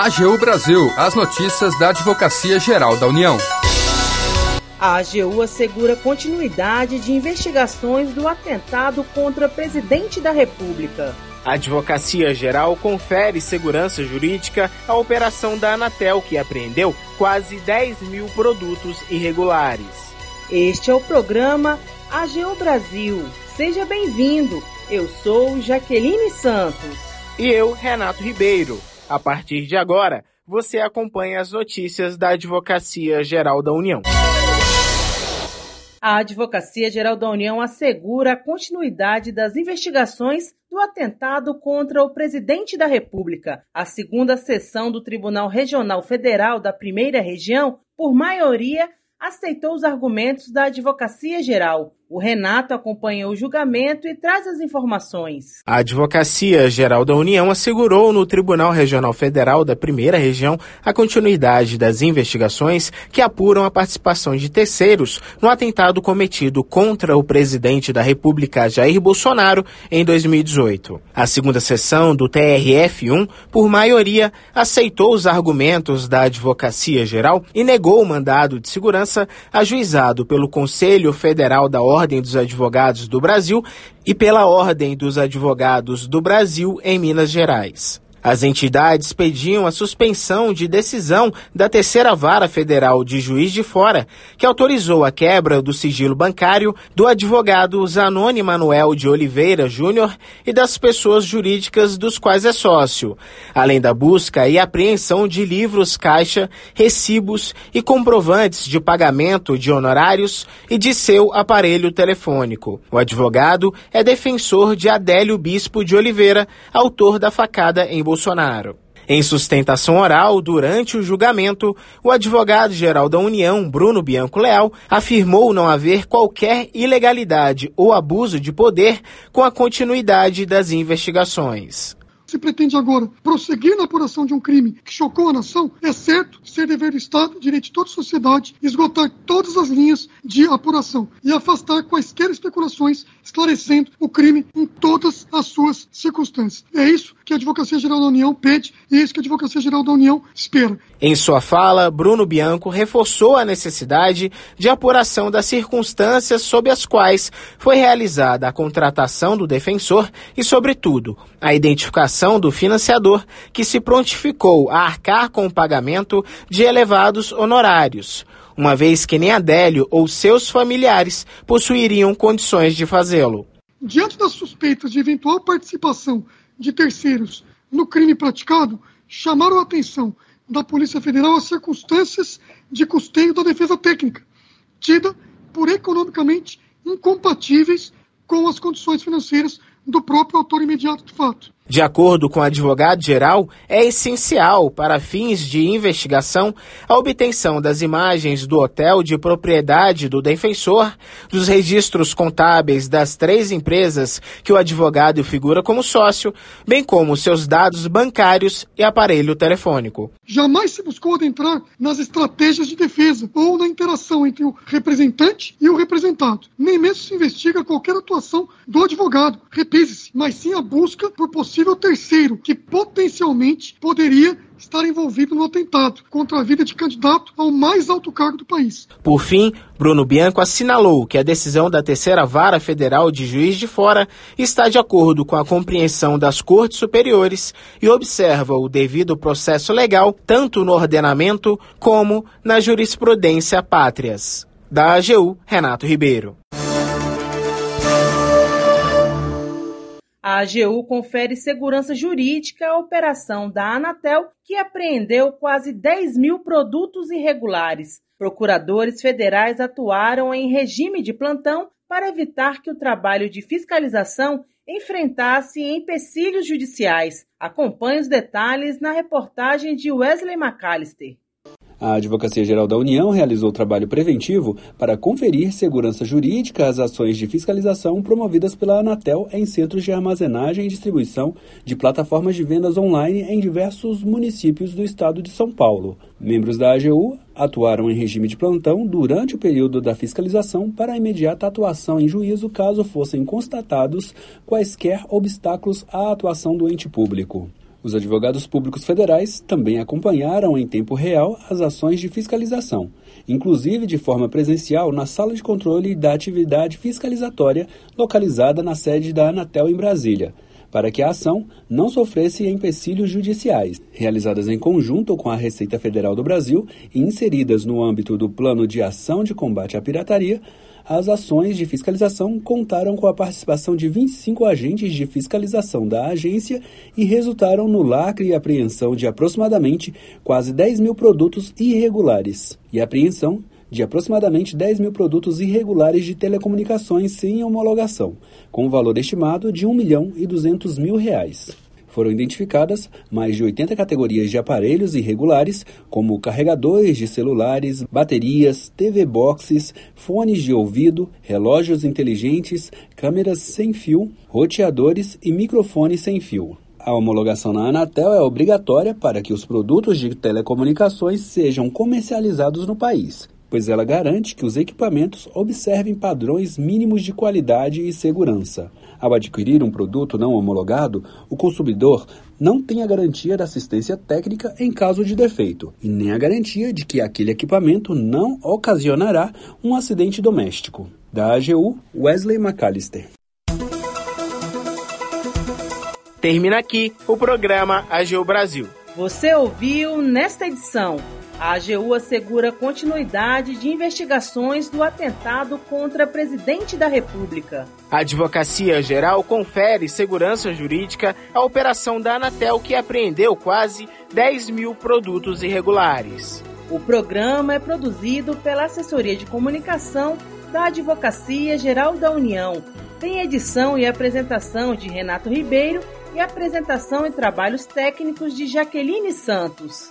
AGU Brasil, as notícias da Advocacia Geral da União. A AGU assegura continuidade de investigações do atentado contra o presidente da República. A Advocacia Geral confere segurança jurídica à operação da Anatel, que apreendeu quase 10 mil produtos irregulares. Este é o programa AGU Brasil. Seja bem-vindo. Eu sou Jaqueline Santos. E eu, Renato Ribeiro. A partir de agora, você acompanha as notícias da Advocacia Geral da União. A Advocacia Geral da União assegura a continuidade das investigações do atentado contra o presidente da República. A segunda sessão do Tribunal Regional Federal da Primeira Região, por maioria, aceitou os argumentos da Advocacia Geral. O Renato acompanhou o julgamento e traz as informações. A Advocacia Geral da União assegurou no Tribunal Regional Federal da Primeira Região a continuidade das investigações que apuram a participação de terceiros no atentado cometido contra o presidente da República, Jair Bolsonaro, em 2018. A segunda sessão do TRF1, por maioria, aceitou os argumentos da Advocacia Geral e negou o mandado de segurança ajuizado pelo Conselho Federal da Ordem Ordem dos Advogados do Brasil e pela Ordem dos Advogados do Brasil em Minas Gerais. As entidades pediam a suspensão de decisão da terceira vara federal de Juiz de Fora, que autorizou a quebra do sigilo bancário do advogado Zanoni Manuel de Oliveira Júnior e das pessoas jurídicas dos quais é sócio, além da busca e apreensão de livros caixa, recibos e comprovantes de pagamento de honorários e de seu aparelho telefônico. O advogado é defensor de Adélio Bispo de Oliveira, autor da facada em Bolsonaro. Em sustentação oral, durante o julgamento, o advogado-geral da União, Bruno Bianco Leal, afirmou não haver qualquer ilegalidade ou abuso de poder com a continuidade das investigações. Se pretende agora prosseguir na apuração de um crime que chocou a nação, é certo ser dever do Estado, direito de toda a sociedade, esgotar todas as linhas de apuração e afastar quaisquer especulações, esclarecendo o crime em todas as suas circunstâncias. É isso que a Advocacia Geral da União pede e é isso que a Advocacia Geral da União espera. Em sua fala, Bruno Bianco reforçou a necessidade de apuração das circunstâncias sob as quais foi realizada a contratação do defensor e, sobretudo, a identificação do financiador que se prontificou a arcar com o pagamento de elevados honorários, uma vez que nem Adélio ou seus familiares possuiriam condições de fazê-lo. Diante das suspeitas de eventual participação de terceiros no crime praticado, chamaram a atenção da Polícia Federal as circunstâncias de custeio da defesa técnica, tida por economicamente incompatíveis com as condições financeiras do próprio autor imediato do fato. De acordo com o advogado-geral, é essencial para fins de investigação a obtenção das imagens do hotel de propriedade do defensor, dos registros contábeis das três empresas que o advogado figura como sócio, bem como seus dados bancários e aparelho telefônico. Jamais se buscou adentrar nas estratégias de defesa ou na interação entre o representante e o representado. Nem mesmo se investiga qualquer atuação do advogado, repise-se, mas sim a busca por possíveis possível terceiro que potencialmente poderia estar envolvido no atentado contra a vida de candidato ao mais alto cargo do país. Por fim, Bruno Bianco assinalou que a decisão da terceira vara federal de Juiz de Fora está de acordo com a compreensão das cortes superiores e observa o devido processo legal tanto no ordenamento como na jurisprudência pátrias. Da AGU, Renato Ribeiro. A AGU confere segurança jurídica à operação da Anatel, que apreendeu quase 10 mil produtos irregulares. Procuradores federais atuaram em regime de plantão para evitar que o trabalho de fiscalização enfrentasse empecilhos judiciais. Acompanhe os detalhes na reportagem de Wesley McAllister. A Advocacia Geral da União realizou trabalho preventivo para conferir segurança jurídica às ações de fiscalização promovidas pela Anatel em centros de armazenagem e distribuição de plataformas de vendas online em diversos municípios do estado de São Paulo. Membros da AGU atuaram em regime de plantão durante o período da fiscalização para imediata atuação em juízo caso fossem constatados quaisquer obstáculos à atuação do ente público. Os advogados públicos federais também acompanharam em tempo real as ações de fiscalização, inclusive de forma presencial na sala de controle da atividade fiscalizatória localizada na sede da Anatel em Brasília, para que a ação não sofresse empecilhos judiciais, realizadas em conjunto com a Receita Federal do Brasil e inseridas no âmbito do Plano de Ação de Combate à Pirataria as ações de fiscalização contaram com a participação de 25 agentes de fiscalização da agência e resultaram no lacre e apreensão de aproximadamente quase 10 mil produtos irregulares e apreensão de aproximadamente 10 mil produtos irregulares de telecomunicações sem homologação, com valor estimado de 1 milhão e 200 mil reais foram identificadas mais de 80 categorias de aparelhos irregulares, como carregadores de celulares, baterias, TV boxes, fones de ouvido, relógios inteligentes, câmeras sem fio, roteadores e microfones sem fio. A homologação na Anatel é obrigatória para que os produtos de telecomunicações sejam comercializados no país, pois ela garante que os equipamentos observem padrões mínimos de qualidade e segurança. Ao adquirir um produto não homologado, o consumidor não tem a garantia da assistência técnica em caso de defeito e nem a garantia de que aquele equipamento não ocasionará um acidente doméstico. Da AGU, Wesley McAllister. Termina aqui o programa AGU Brasil. Você ouviu nesta edição a AGU assegura continuidade de investigações do atentado contra presidente da República. A Advocacia Geral confere segurança jurídica à operação da Anatel que apreendeu quase 10 mil produtos irregulares. O programa é produzido pela Assessoria de Comunicação da Advocacia Geral da União. Tem edição e apresentação de Renato Ribeiro e apresentação e trabalhos técnicos de Jaqueline Santos.